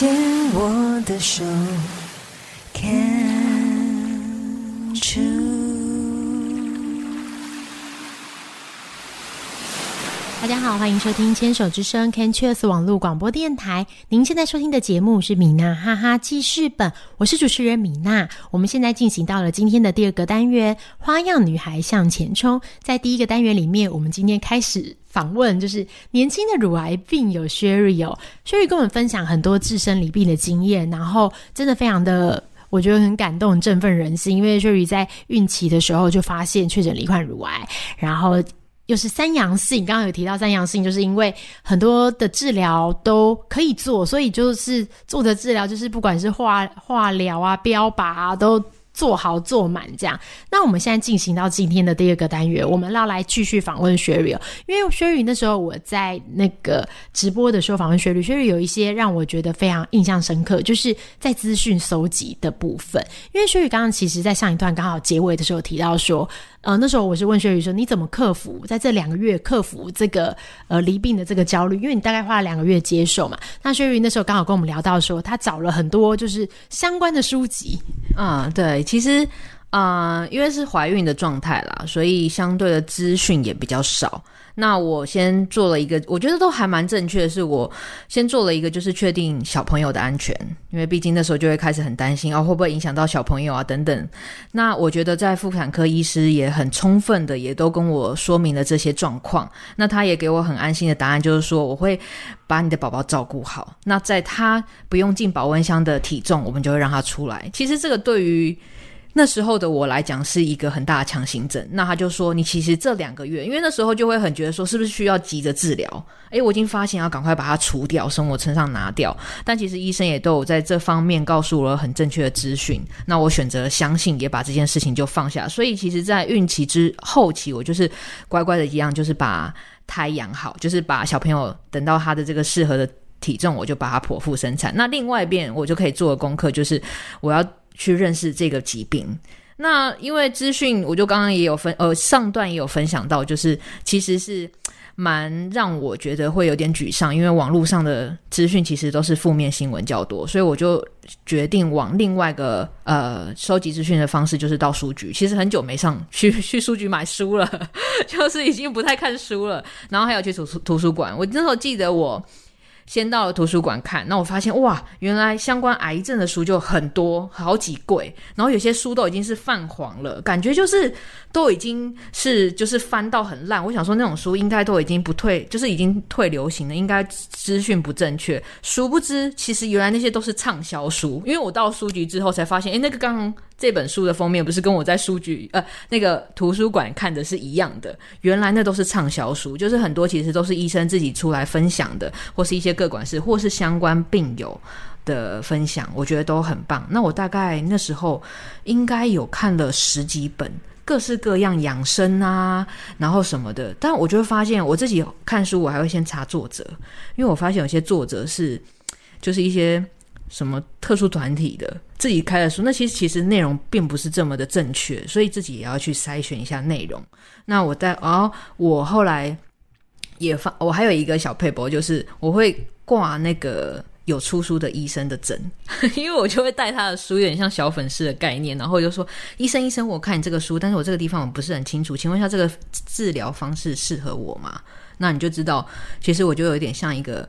牵我的手。大家好，欢迎收听《牵手之声》Can Cheers 网络广播电台。您现在收听的节目是米娜哈哈记事本，我是主持人米娜。我们现在进行到了今天的第二个单元——花样女孩向前冲。在第一个单元里面，我们今天开始访问，就是年轻的乳癌病友 Sherry 哦，Sherry 跟我们分享很多自身离病的经验，然后真的非常的。我觉得很感动、振奋人心，因为 Sherry 在孕期的时候就发现确诊罹患乳癌，然后又是三阳性。刚刚有提到三阳性，就是因为很多的治疗都可以做，所以就是做的治疗就是不管是化化疗啊、标靶啊，都做好做满这样。那我们现在进行到今天的第二个单元，我们要来继续访问雪雨哦，因为雪雨那时候我在那个直播的时候访问雪雨，雪雨有一些让我觉得非常印象深刻，就是在资讯搜集的部分。因为雪雨刚刚其实在上一段刚好结尾的时候提到说，呃，那时候我是问薛宇说，你怎么克服在这两个月克服这个呃离病的这个焦虑？因为你大概花了两个月接受嘛。那薛宇那时候刚好跟我们聊到说，他找了很多就是相关的书籍，啊，对，其实，啊，因为是怀孕的状态啦，所以相对的资讯也比较少。那我先做了一个，我觉得都还蛮正确的，是我先做了一个，就是确定小朋友的安全，因为毕竟那时候就会开始很担心啊，会不会影响到小朋友啊等等。那我觉得在妇产科医师也很充分的，也都跟我说明了这些状况。那他也给我很安心的答案，就是说我会把你的宝宝照顾好。那在他不用进保温箱的体重，我们就会让他出来。其实这个对于那时候的我来讲是一个很大的强行症。那他就说，你其实这两个月，因为那时候就会很觉得说，是不是需要急着治疗？诶，我已经发现要赶快把它除掉，从我身上拿掉。但其实医生也都有在这方面告诉我很正确的资讯。那我选择相信，也把这件事情就放下。所以其实，在孕期之后期，我就是乖乖的一样，就是把胎养好，就是把小朋友等到他的这个适合的体重，我就把它剖腹生产。那另外一边，我就可以做的功课就是我要。去认识这个疾病，那因为资讯，我就刚刚也有分，呃，上段也有分享到，就是其实是蛮让我觉得会有点沮丧，因为网络上的资讯其实都是负面新闻较多，所以我就决定往另外一个呃收集资讯的方式，就是到书局。其实很久没上去去书局买书了，就是已经不太看书了，然后还有去图书图书馆。我那时候记得我。先到了图书馆看，那我发现哇，原来相关癌症的书就很多，好几柜，然后有些书都已经是泛黄了，感觉就是都已经是就是翻到很烂。我想说那种书应该都已经不退，就是已经退流行了，应该资讯不正确。殊不知，其实原来那些都是畅销书，因为我到书局之后才发现，诶，那个刚刚这本书的封面不是跟我在书局呃那个图书馆看的是一样的，原来那都是畅销书，就是很多其实都是医生自己出来分享的，或是一些。各管事或是相关病友的分享，我觉得都很棒。那我大概那时候应该有看了十几本各式各样养生啊，然后什么的。但我就会发现，我自己看书，我还会先查作者，因为我发现有些作者是就是一些什么特殊团体的自己开的书，那其实其实内容并不是这么的正确，所以自己也要去筛选一下内容。那我在哦，我后来。也发，我还有一个小配博，就是我会挂那个有出书的医生的诊，因为我就会带他的书，有点像小粉丝的概念，然后就说医生医生，我看你这个书，但是我这个地方我不是很清楚，请问一下这个治疗方式适合我吗？那你就知道，其实我就有点像一个。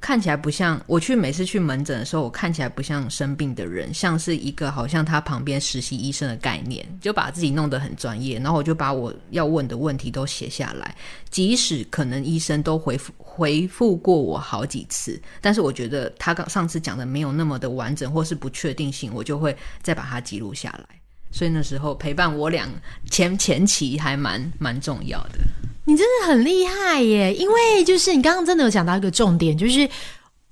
看起来不像我去每次去门诊的时候，我看起来不像生病的人，像是一个好像他旁边实习医生的概念，就把自己弄得很专业。然后我就把我要问的问题都写下来，即使可能医生都回复回复过我好几次，但是我觉得他刚上次讲的没有那么的完整，或是不确定性，我就会再把它记录下来。所以那时候陪伴我俩前前期还蛮蛮重要的。你真的很厉害耶！因为就是你刚刚真的有讲到一个重点，就是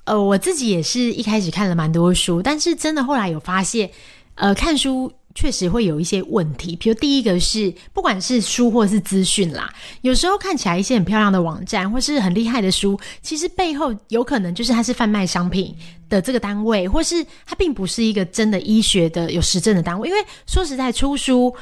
呃，我自己也是一开始看了蛮多书，但是真的后来有发现，呃，看书。确实会有一些问题，比如第一个是，不管是书或是资讯啦，有时候看起来一些很漂亮的网站或是很厉害的书，其实背后有可能就是它是贩卖商品的这个单位，或是它并不是一个真的医学的有实证的单位。因为说实在，出书，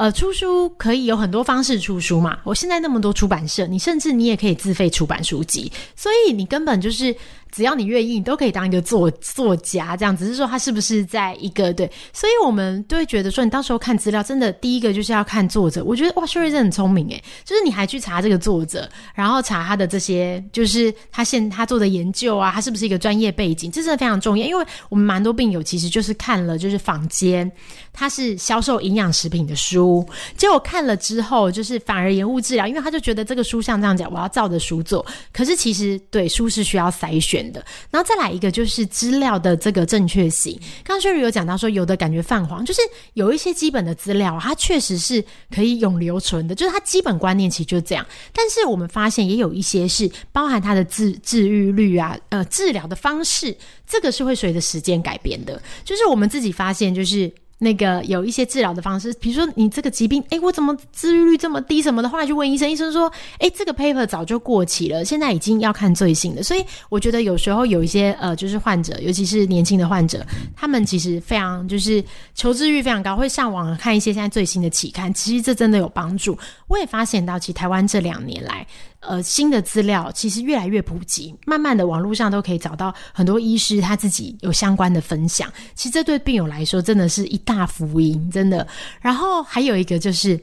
呃，出书可以有很多方式出书嘛。我现在那么多出版社，你甚至你也可以自费出版书籍，所以你根本就是。只要你愿意，你都可以当一个作作家，这样只是说他是不是在一个对，所以我们都会觉得说，你到时候看资料，真的第一个就是要看作者。我觉得哇，薛瑞真很聪明诶，就是你还去查这个作者，然后查他的这些，就是他现他做的研究啊，他是不是一个专业背景，这真的非常重要。因为我们蛮多病友其实就是看了就是坊间他是销售营养食品的书，结果看了之后，就是反而延误治疗，因为他就觉得这个书像这样讲，我要照着书做，可是其实对书是需要筛选。的，然后再来一个就是资料的这个正确性。刚刚薛瑞有讲到说，有的感觉泛黄，就是有一些基本的资料，它确实是可以永留存的，就是它基本观念其实就是这样。但是我们发现也有一些是包含它的治治愈率啊，呃，治疗的方式，这个是会随着时间改变的。就是我们自己发现，就是。那个有一些治疗的方式，比如说你这个疾病，哎，我怎么治愈率这么低什么的，话就问医生，医生说，哎，这个 paper 早就过期了，现在已经要看最新的。所以我觉得有时候有一些呃，就是患者，尤其是年轻的患者，他们其实非常就是求知欲非常高，会上网看一些现在最新的期刊，其实这真的有帮助。我也发现到，其实台湾这两年来。呃，新的资料其实越来越普及，慢慢的网络上都可以找到很多医师他自己有相关的分享。其实这对病友来说真的是一大福音，真的。然后还有一个就是，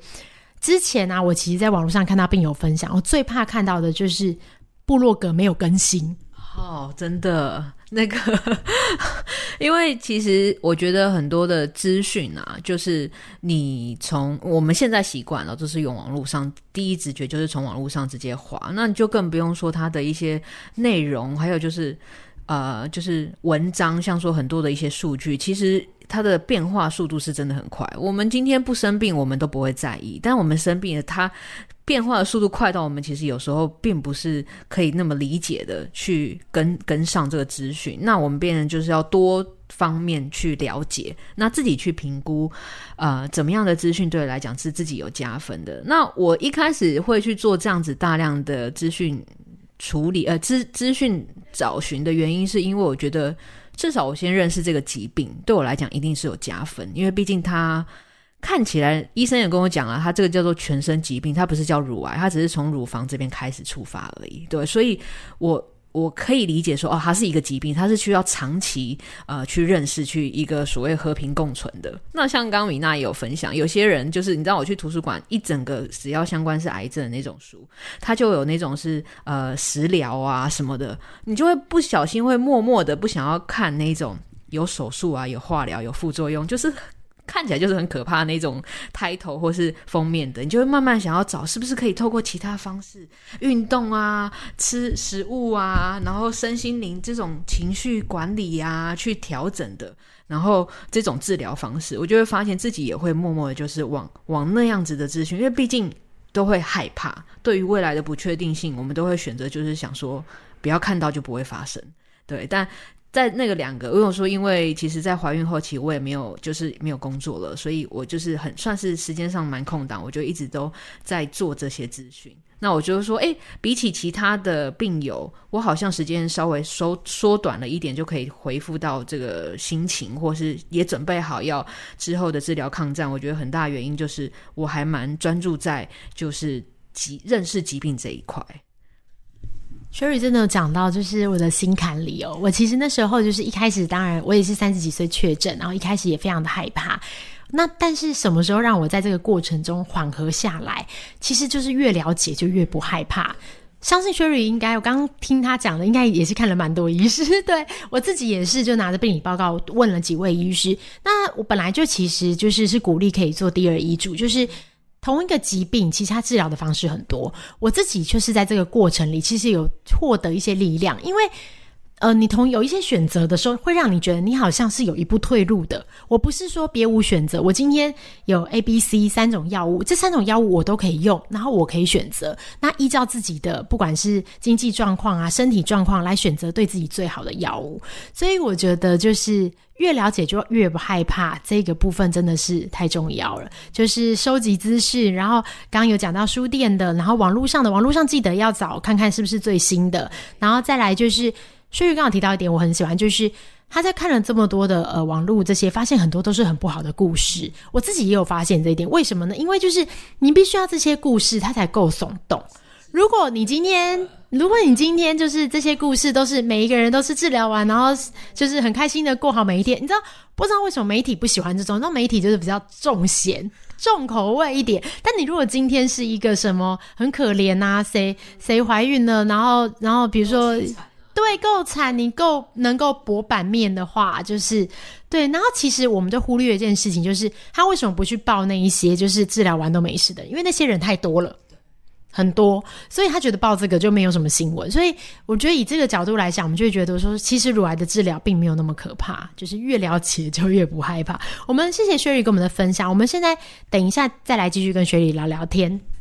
之前呢，我其实在网络上看到病友分享，我最怕看到的就是部落格没有更新。真的。那个，因为其实我觉得很多的资讯啊，就是你从我们现在习惯了，就是用网络上第一直觉就是从网络上直接划，那你就更不用说它的一些内容，还有就是呃，就是文章，像说很多的一些数据，其实它的变化速度是真的很快。我们今天不生病，我们都不会在意，但我们生病了，它。变化的速度快到我们其实有时候并不是可以那么理解的去跟跟上这个资讯，那我们变成就是要多方面去了解，那自己去评估，呃，怎么样的资讯对我来讲是自己有加分的。那我一开始会去做这样子大量的资讯处理，呃，资资讯找寻的原因，是因为我觉得至少我先认识这个疾病，对我来讲一定是有加分，因为毕竟它。看起来，医生也跟我讲了，他这个叫做全身疾病，他不是叫乳癌，他只是从乳房这边开始出发而已。对，所以我我可以理解说，哦，它是一个疾病，它是需要长期呃去认识，去一个所谓和平共存的。那像刚米娜也有分享，有些人就是你知道，我去图书馆一整个只要相关是癌症的那种书，他就有那种是呃食疗啊什么的，你就会不小心会默默的不想要看那种有手术啊、有化疗、有副作用，就是。看起来就是很可怕那种抬头或是封面的，你就会慢慢想要找是不是可以透过其他方式运动啊、吃食物啊，然后身心灵这种情绪管理啊去调整的，然后这种治疗方式，我就会发现自己也会默默的，就是往往那样子的咨询，因为毕竟都会害怕，对于未来的不确定性，我们都会选择就是想说不要看到就不会发生，对，但。在那个两个，如果说因为其实，在怀孕后期我也没有就是没有工作了，所以我就是很算是时间上蛮空档，我就一直都在做这些咨询。那我就说，哎，比起其他的病友，我好像时间稍微缩缩短了一点，就可以回复到这个心情，或是也准备好要之后的治疗抗战。我觉得很大原因就是我还蛮专注在就是疾认识疾病这一块。Sherry 真的有讲到，就是我的心坎里哦。我其实那时候就是一开始，当然我也是三十几岁确诊，然后一开始也非常的害怕。那但是什么时候让我在这个过程中缓和下来？其实就是越了解就越不害怕。相信 Sherry 应该，我刚刚听他讲的，应该也是看了蛮多医师。对我自己也是，就拿着病理报告问了几位医师。那我本来就其实就是是鼓励可以做第二医嘱，就是。同一个疾病，其实它治疗的方式很多。我自己就是在这个过程里，其实有获得一些力量，因为呃，你同有一些选择的时候，会让你觉得你好像是有一步退路的。我不是说别无选择，我今天有 A、B、C 三种药物，这三种药物我都可以用，然后我可以选择。那依照自己的不管是经济状况啊、身体状况来选择对自己最好的药物。所以我觉得就是越了解就越不害怕，这个部分真的是太重要了。就是收集资讯，然后刚刚有讲到书店的，然后网络上的，网络上记得要找看看是不是最新的，然后再来就是。薛玉刚好提到一点，我很喜欢，就是他在看了这么多的呃网络这些，发现很多都是很不好的故事。我自己也有发现这一点，为什么呢？因为就是你必须要这些故事，它才够耸动。如果你今天，如果你今天就是这些故事都是每一个人都是治疗完，然后就是很开心的过好每一天，你知道不知道为什么媒体不喜欢这种？那媒体就是比较重咸、重口味一点。但你如果今天是一个什么很可怜啊，谁谁怀孕了，然后然后比如说。对，够惨，你够能够博版面的话，就是对。然后其实我们就忽略一件事情，就是他为什么不去报那一些就是治疗完都没事的？因为那些人太多了，很多，所以他觉得报这个就没有什么新闻。所以我觉得以这个角度来讲，我们就会觉得说，其实乳癌的治疗并没有那么可怕，就是越了解就越不害怕。我们谢谢雪莉跟我们的分享，我们现在等一下再来继续跟雪莉聊聊天。